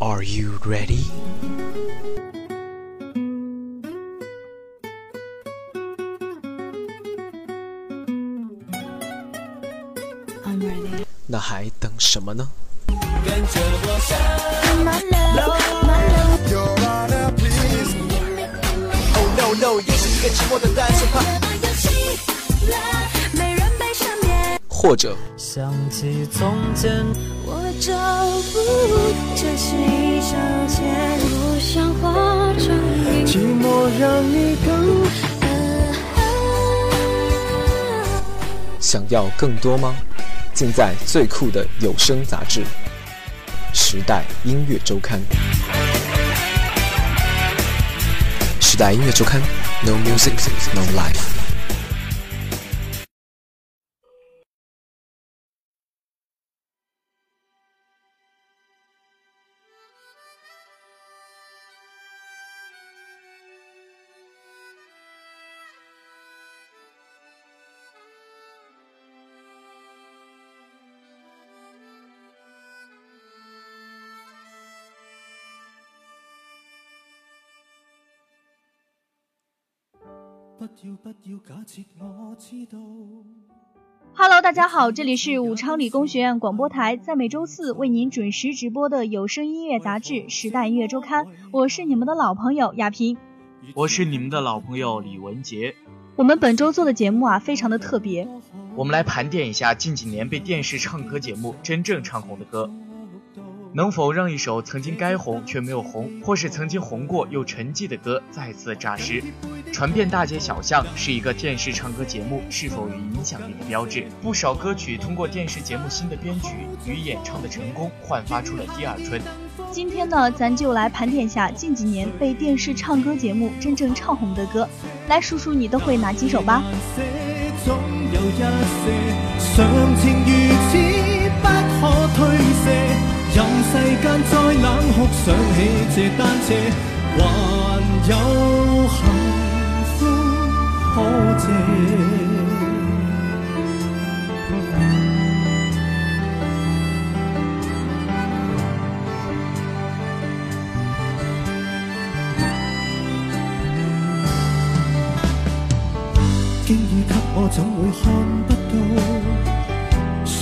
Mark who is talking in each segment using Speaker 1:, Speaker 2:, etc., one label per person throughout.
Speaker 1: Are you ready?
Speaker 2: I'm ready.
Speaker 1: 那还等什么呢
Speaker 3: ？no no，也是一个寂寞的单身汉。
Speaker 2: 没人被赦免，
Speaker 1: 或者
Speaker 4: 想起从前，
Speaker 2: 我找不，这是一场前，不想化成云。
Speaker 3: 寂寞让你更
Speaker 1: 想要更多吗？尽在最酷的有声杂志《时代音乐周刊》。时代音乐周刊，No music, no life。
Speaker 5: Hello，大家好，这里是武昌理工学院广播台，在每周四为您准时直播的有声音乐杂志《时代音乐周刊》，我是你们的老朋友亚萍。
Speaker 6: 我是你们的老朋友李文杰。
Speaker 5: 我们本周做的节目啊，非常的特别，
Speaker 6: 我们来盘点一下近几年被电视唱歌节目真正唱红的歌，能否让一首曾经该红却没有红，或是曾经红过又沉寂的歌再次炸尸，传遍大街小巷，是一个电视唱歌节目是否有影响力的标志。不少歌曲通过电视节目新的编曲与演唱的成功，焕发出了第二春。
Speaker 5: 今天呢，咱就来盘点下近几年被电视唱歌节目真正唱红的歌，来数数你都会哪几首吧。
Speaker 3: 总有一些常情如此不可推卸，任世間再冷酷，想起這單車，還有幸福可借。經已給我怎會看不到？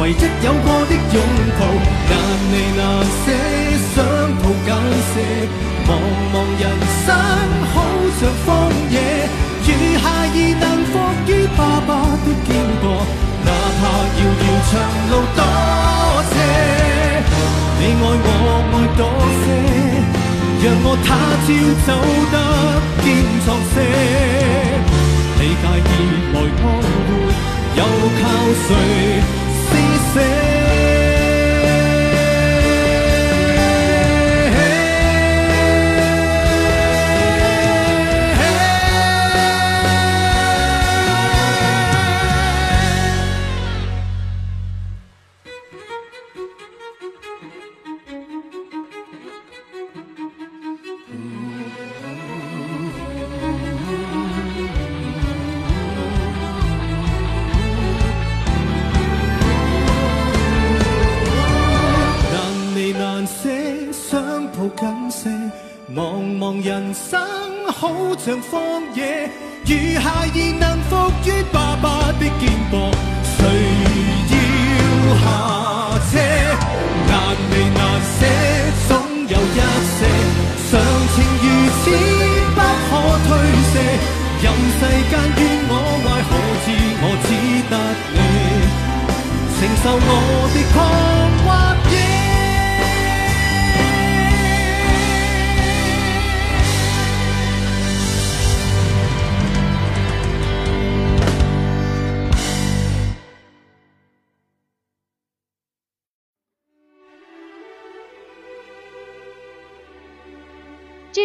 Speaker 3: 唯一有過的擁抱，難離難捨，想抱緊些。茫茫人生好像荒野，如孩兒能伏於爸爸的肩膊，哪怕遙遙長路多斜。你愛我愛多些，讓我他朝走得堅壯些。你介意來幫活，又靠誰？você.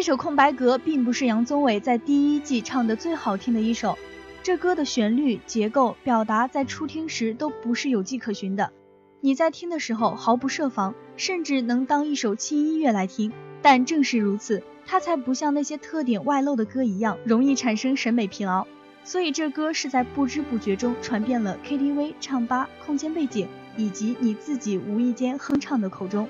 Speaker 5: 这首《空白格》并不是杨宗纬在第一季唱的最好听的一首，这歌的旋律、结构、表达在初听时都不是有迹可循的，你在听的时候毫不设防，甚至能当一首轻音乐来听。但正是如此，它才不像那些特点外露的歌一样，容易产生审美疲劳。所以这歌是在不知不觉中传遍了 KTV、唱吧、空间背景，以及你自己无意间哼唱的口中。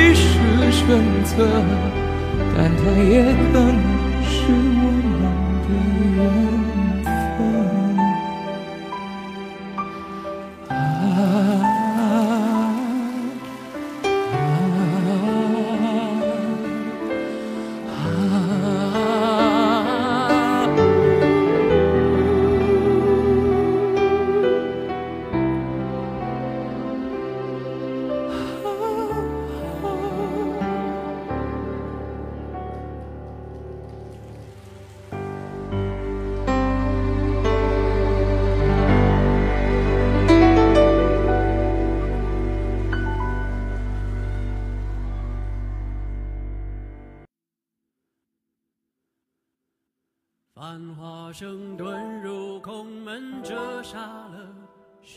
Speaker 7: 选择，但它也可能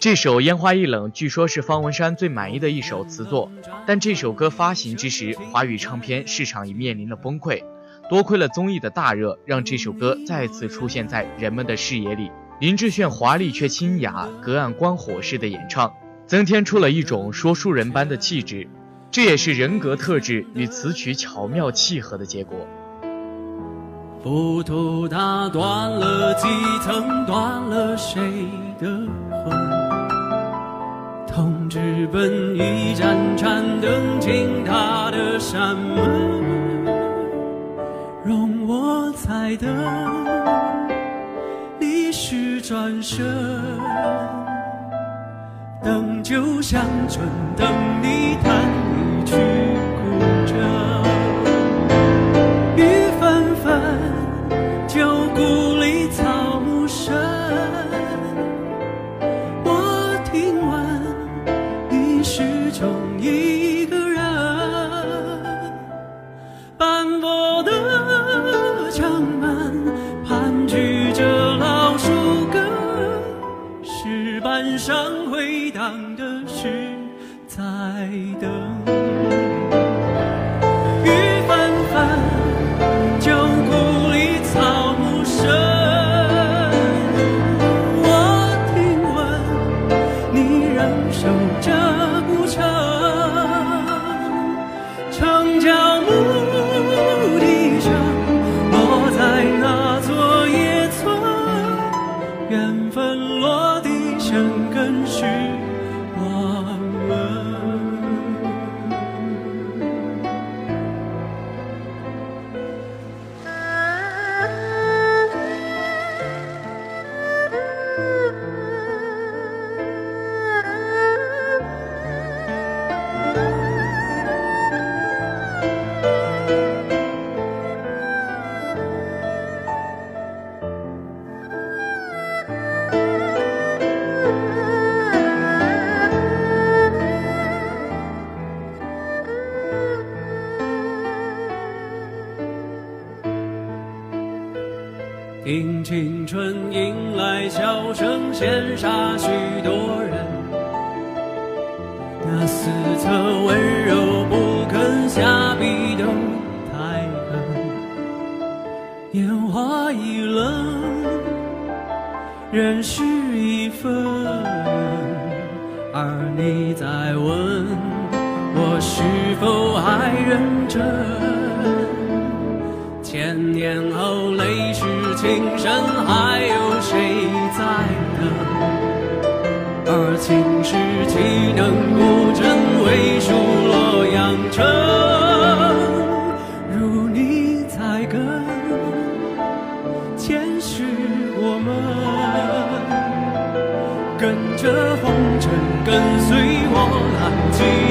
Speaker 6: 这首烟花易冷据说是方文山最满意的一首词作但这首歌发行之时华语唱片市场已面临了崩溃多亏了综艺的大热让这首歌再次出现在人们的视野里。林志炫华丽却清雅隔岸观火式的演唱增添出了一种说书人般的气质这也是人格特质与词曲巧妙契合的结果。
Speaker 8: 浮屠打断了几层断了谁的魂？同志本一盏盏灯进他的山门，容我再等，你是转身。等酒香醇，等你弹一曲古筝。千沙雪。跟随我浪迹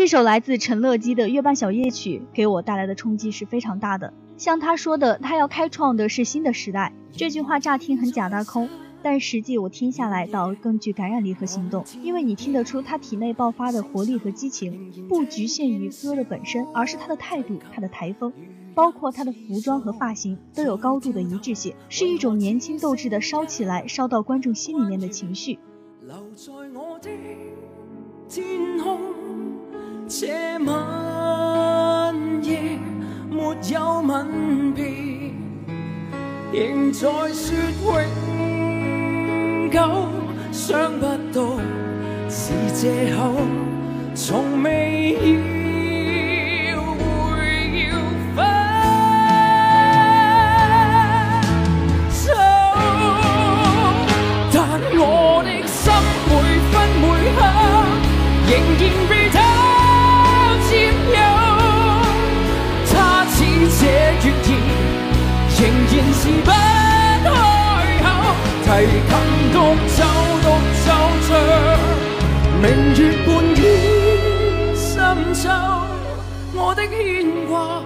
Speaker 5: 这首来自陈乐基的月半小夜曲给我带来的冲击是非常大的。像他说的他要开创的是新的时代这句话乍听很假大空但实际我听下来倒更具感染力和行动。因为你听得出他体内爆发的活力和激情不局限于歌的本身而是他的态度他的台风包括他的服装和发型都有高度的一致性是一种年轻斗志的烧起来烧到观众心里面的情绪。
Speaker 9: 留在我的天空这晚夜没有吻别，仍在说永久，想不到是借口，从未提琴独奏独奏着，明月半倚深秋，我的牵挂，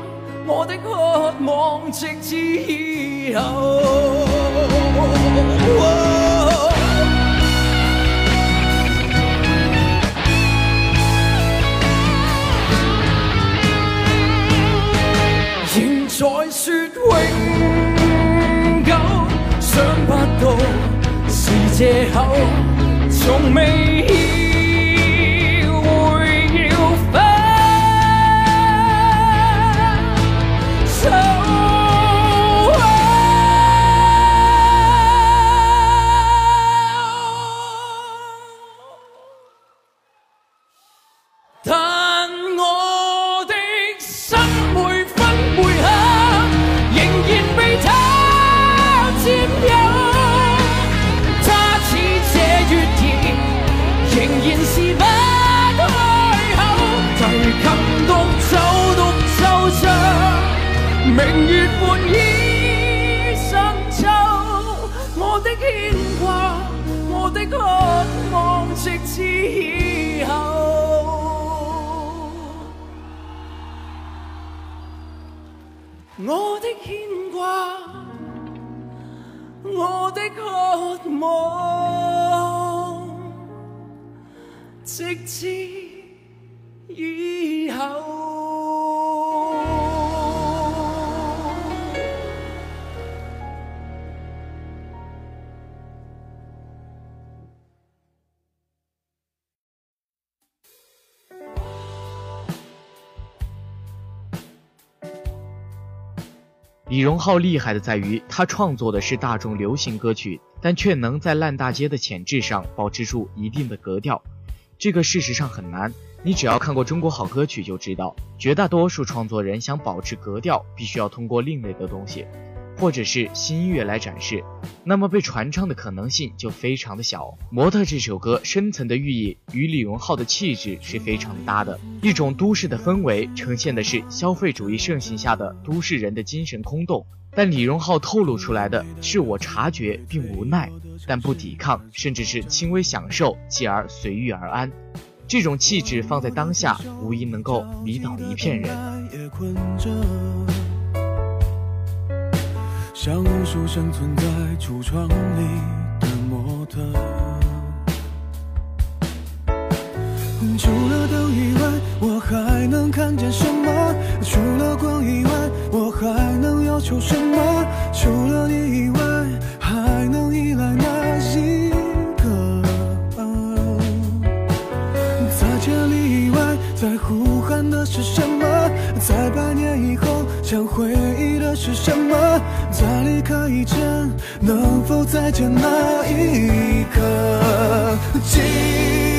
Speaker 9: 我的渴望，直至以后。仍在说永，不到是借口，从未我的牵挂，我的渴望，直至以后。
Speaker 6: 李荣浩厉害的在于，他创作的是大众流行歌曲，但却能在烂大街的潜质上保持住一定的格调。这个事实上很难，你只要看过中国好歌曲就知道，绝大多数创作人想保持格调，必须要通过另类的东西，或者是新音乐来展示，那么被传唱的可能性就非常的小。模特这首歌深层的寓意与李荣浩的气质是非常搭的，一种都市的氛围，呈现的是消费主义盛行下的都市人的精神空洞。但李荣浩透露出来的是我察觉并无奈，但不抵抗，甚至是轻微享受，继而随遇而安。这种气质放在当下，无疑能够迷倒一片人。
Speaker 10: 像无数，生存在橱窗里的模特。除了灯以外，我还能看见什么？除了光以外，我还能要求什么？除了你以外，还能依赖哪一个？在千里以外，在呼喊的是什么？在百年以后，想回忆的是什么？在离开以前，能否再见那一刻？记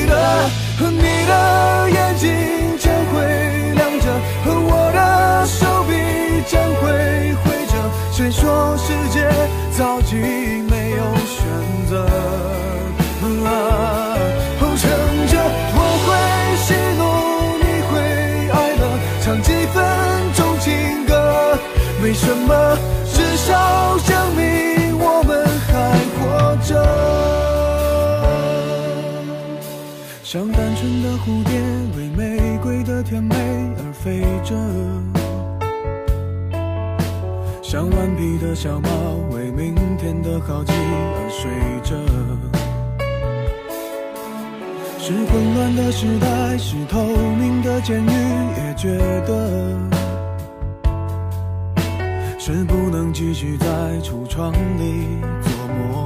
Speaker 10: 得你的眼睛将会亮着，我的手臂将会挥着。谁说世界早已没有选择？飞着。像顽皮的小猫，为明天的好奇而睡着。是混乱的时代，是透明的监狱，也觉得是不能继续在橱窗里做模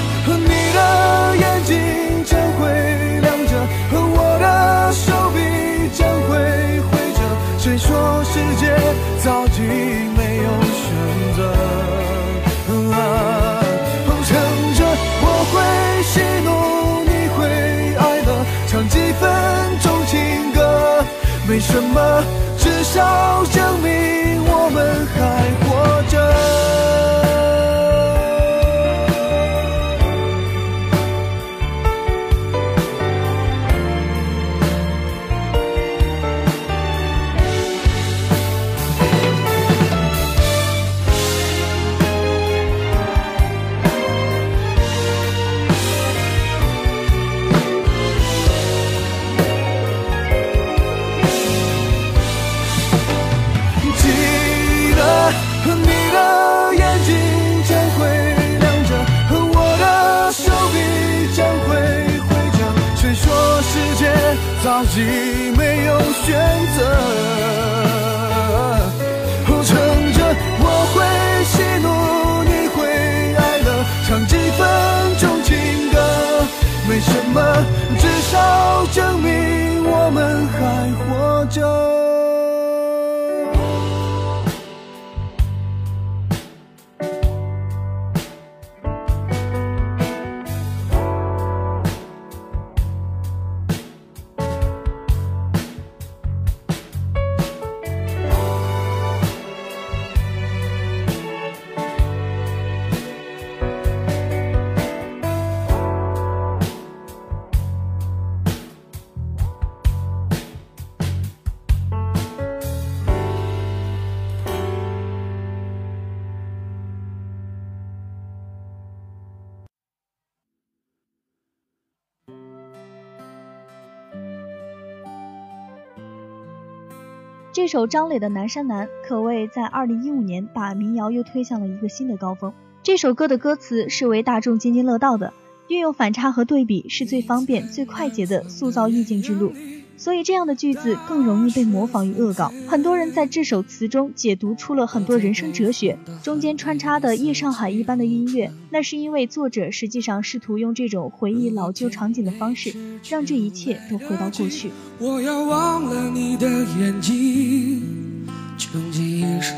Speaker 10: 的眼睛将会亮着，和我的手臂将会挥着。谁说世界早已没有选择？啊乘着我会喜怒，你会哀乐，唱几分钟情歌，没什么，至少证明我们还活着。早已没有选择？撑着我会喜怒，你会哀乐，唱几分钟情歌，没什么，至少证明我们还活着。
Speaker 5: 首张磊的《南山南》可谓在2015年把民谣又推向了一个新的高峰。这首歌的歌词是为大众津津乐道的，运用反差和对比是最方便、最快捷的塑造意境之路，所以这样的句子更容易被模仿与恶搞。很多人在这首词中解读出了很多人生哲学，中间穿插的夜上海一般的音乐，那是因为作者实际上试图用这种回忆老旧场景的方式，让这一切都回到过去。
Speaker 10: 我要忘了你的眼睛，穷极一生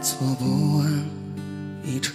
Speaker 10: 做不完一场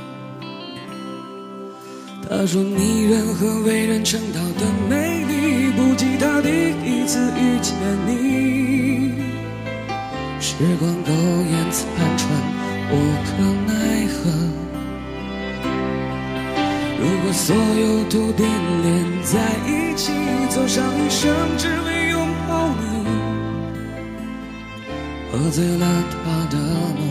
Speaker 10: 他说你人和为人称道的美丽，不及他第一次遇见你。时光苟延残喘，无可奈何。如果所有土地连在一起，走上一生只为拥抱你，喝醉了他的梦，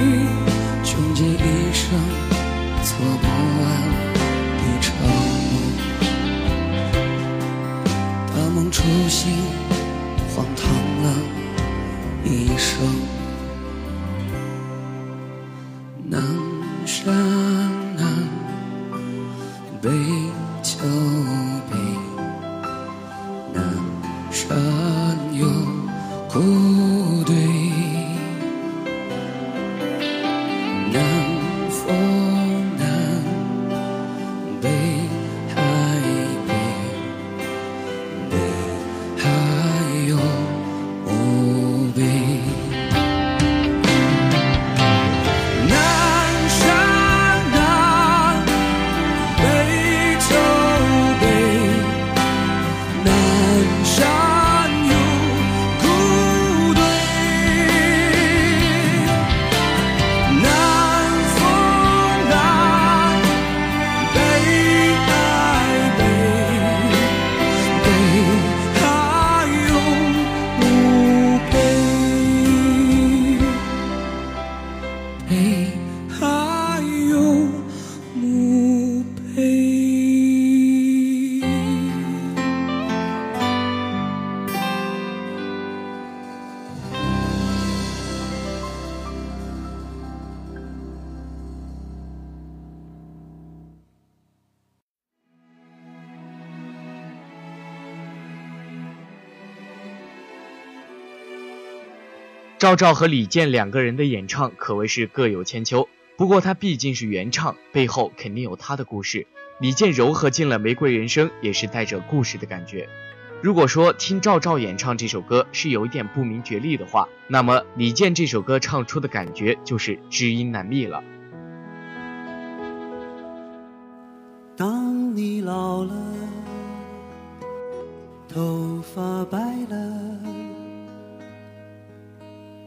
Speaker 6: 赵照和李健两个人的演唱可谓是各有千秋，不过他毕竟是原唱，背后肯定有他的故事。李健糅合进了《玫瑰人生》，也是带着故事的感觉。如果说听赵照演唱这首歌是有一点不明觉厉的话，那么李健这首歌唱出的感觉就是知音难觅了。
Speaker 3: 当你老了，头发白了，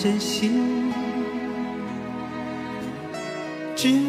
Speaker 3: 真心。只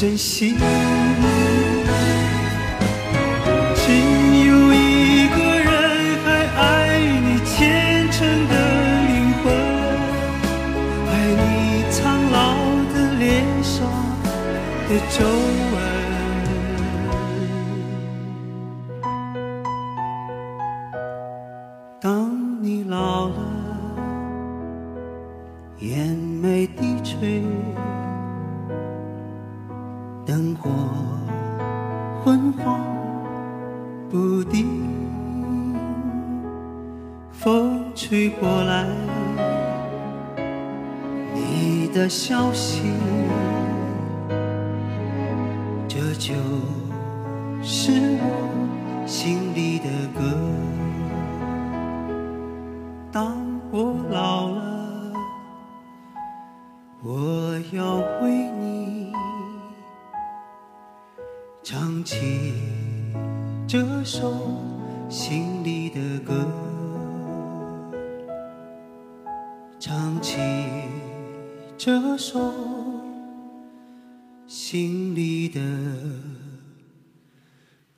Speaker 3: 珍惜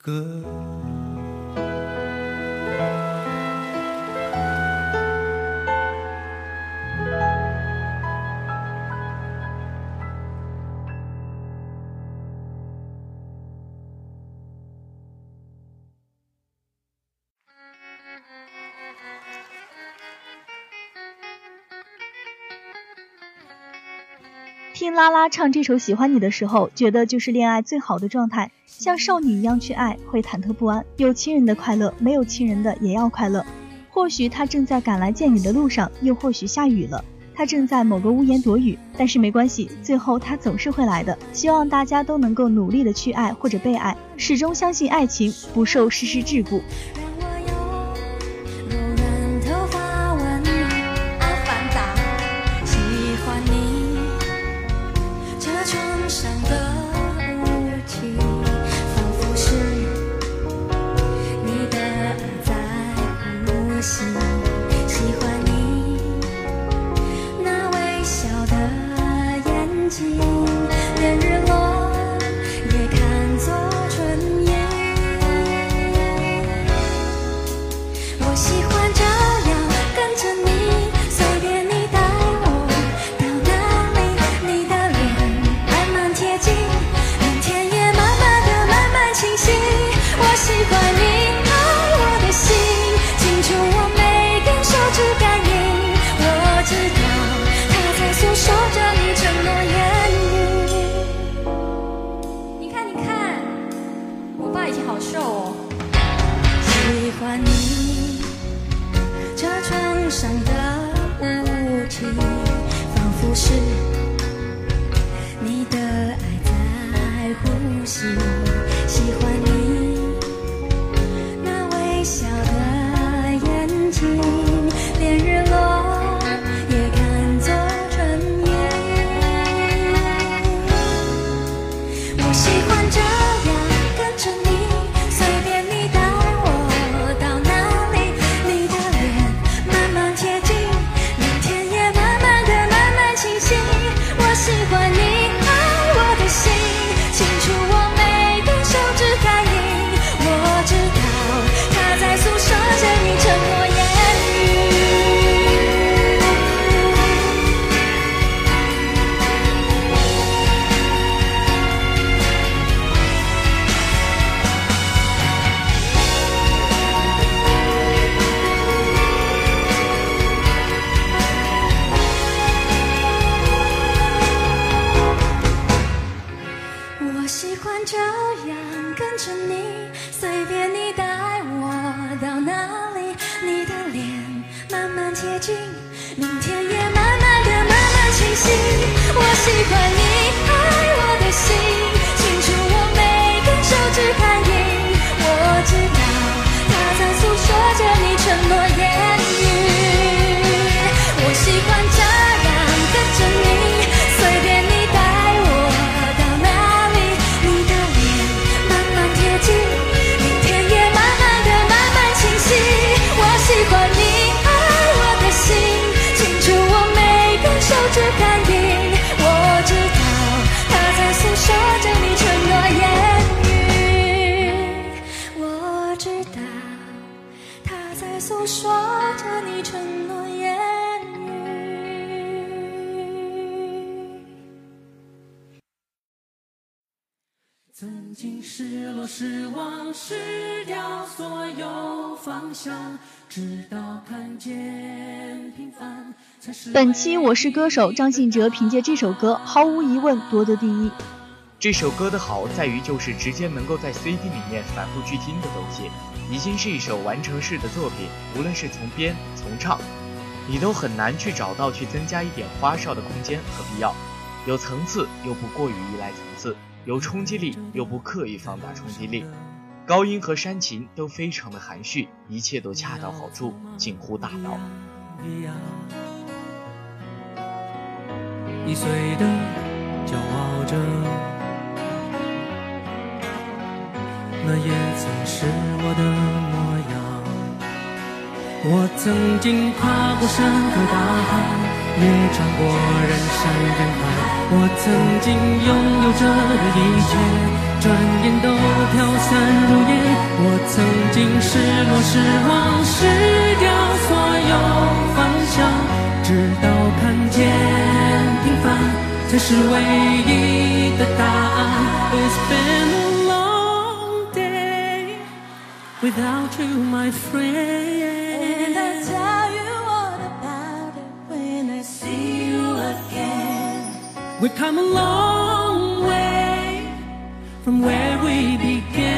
Speaker 3: 歌。
Speaker 5: 拉拉唱这首喜欢你的时候觉得就是恋爱最好的状态。像少女一样去爱会忐忑不安。有亲人的快乐没有亲人的也要快乐。或许他正在赶来见你的路上又或许下雨了。他正在某个屋檐躲雨但是没关系最后他总是会来的。希望大家都能够努力的去爱或者被爱始终相信爱情不受世事桎梏。
Speaker 2: 好瘦哦。喜欢你车窗上的雾气仿佛是你的爱在呼吸。喜欢你爱我的心轻触我每根手指感应我知道它在诉说着你承诺言
Speaker 8: 失望、失掉所有方向，直到看见平凡才是
Speaker 5: 本期《我是歌手》，张信哲凭借这首歌毫无疑问夺得第一。
Speaker 6: 这首歌的好在于就是直接能够在 CD 里面反复去听的东西，已经是一首完成式的作品。无论是从编从唱，你都很难去找到去增加一点花哨的空间和必要。有层次又不过于依赖层次，有冲击力又不刻意放大冲击力，高音和煽情都非常的含蓄，一切都恰到好处，近乎大道。
Speaker 8: 易碎的骄傲着，那也曾是我的模样。我曾经跨过山和大海，也穿过人山人海。我曾经拥有着的一切，转眼都飘散如烟。我曾经失落、失望、失掉所有方向，直到看见平凡才是唯一的答案。It's been a long day without you, my friend. We've come a long way from where we began.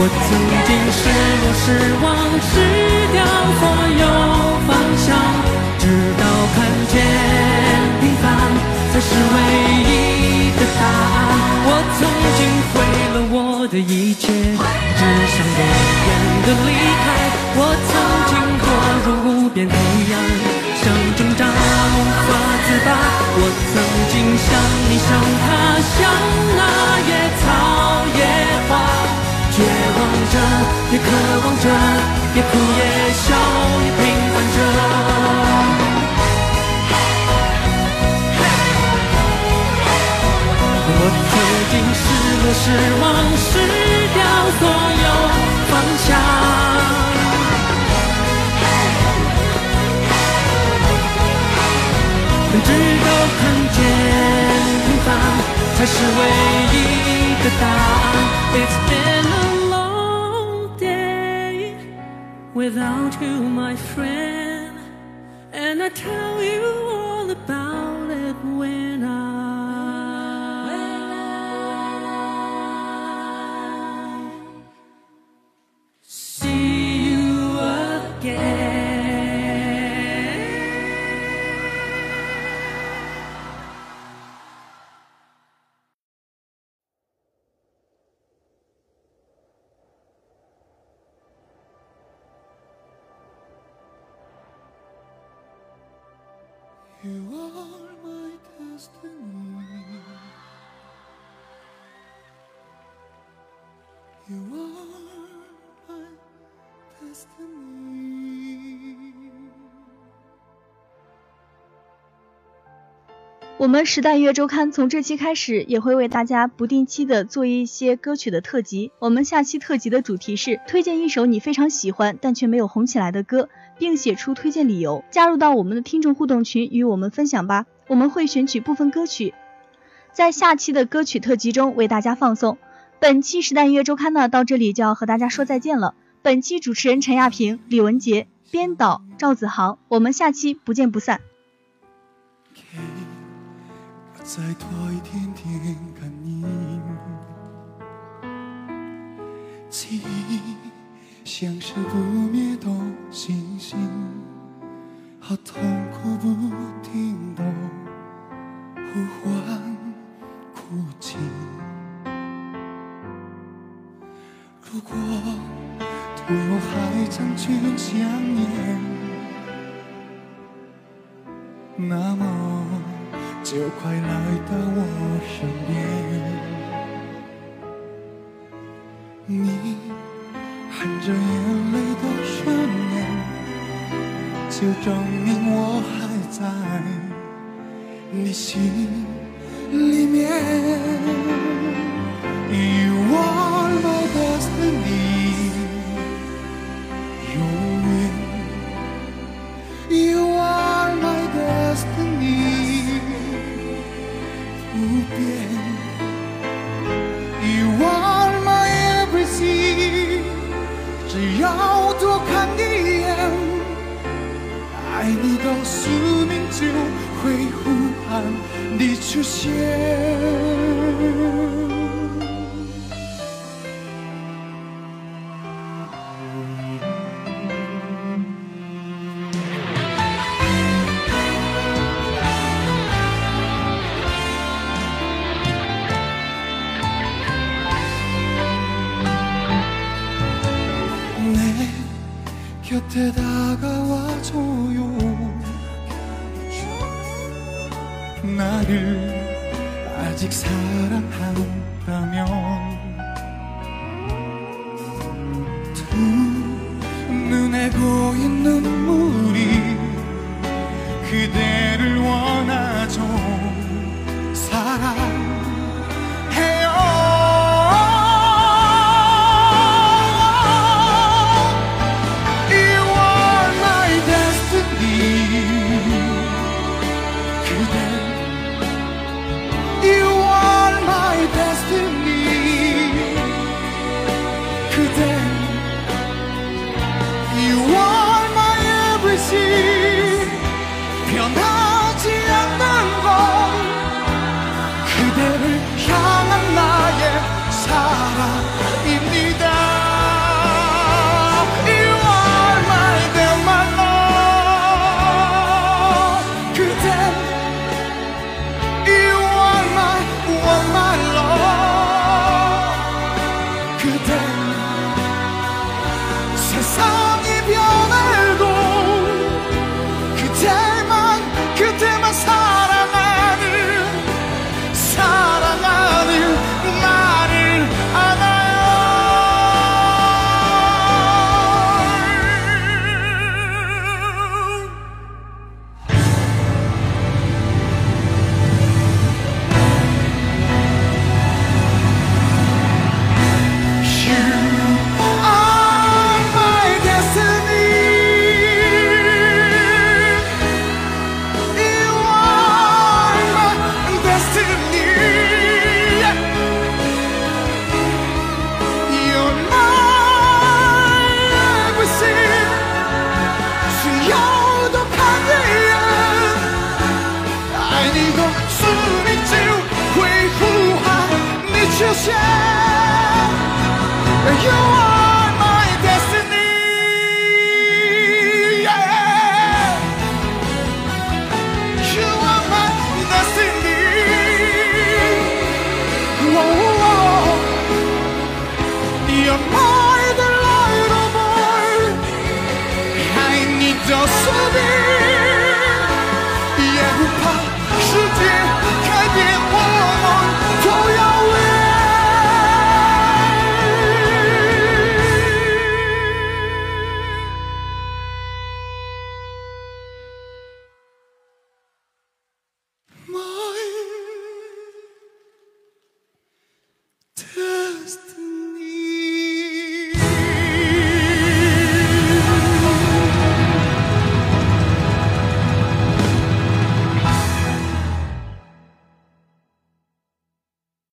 Speaker 8: 我曾经失落、失望、失掉所有方向，直到看见平凡才是唯一的答案。我曾经毁了我的一切，只想永远的离开。我曾经堕入无边黑暗，想挣扎无法自拔。我曾经像你，像他，像那野草，绝望着，也渴望着，也哭也笑，也平凡着。我曾经失落、失望、失掉所有方向。直到看见平凡才是唯一的答案。It's been without you, my friend,
Speaker 5: 我们时代音乐周刊从这期开始也会为大家不定期的做一些歌曲的特辑。我们下期特辑的主题是推荐一首你非常喜欢但却没有红起来的歌，并写出推荐理由。加入到我们的听众互动群与我们分享吧。我们会选取部分歌曲，在下期的歌曲特辑中为大家放送。本期时代音乐周刊呢到这里就要和大家说再见了。本期主持人陈亚平、李文杰，编导赵子航。我们下期不见不散。
Speaker 11: 我在多一点点感应，记忆像是不灭的星星，和痛苦不停的呼唤哭泣。如果对我还长久想念，那么。就快来到我身边，你含着眼泪的双眼，就证明我还在你心里面。que Deus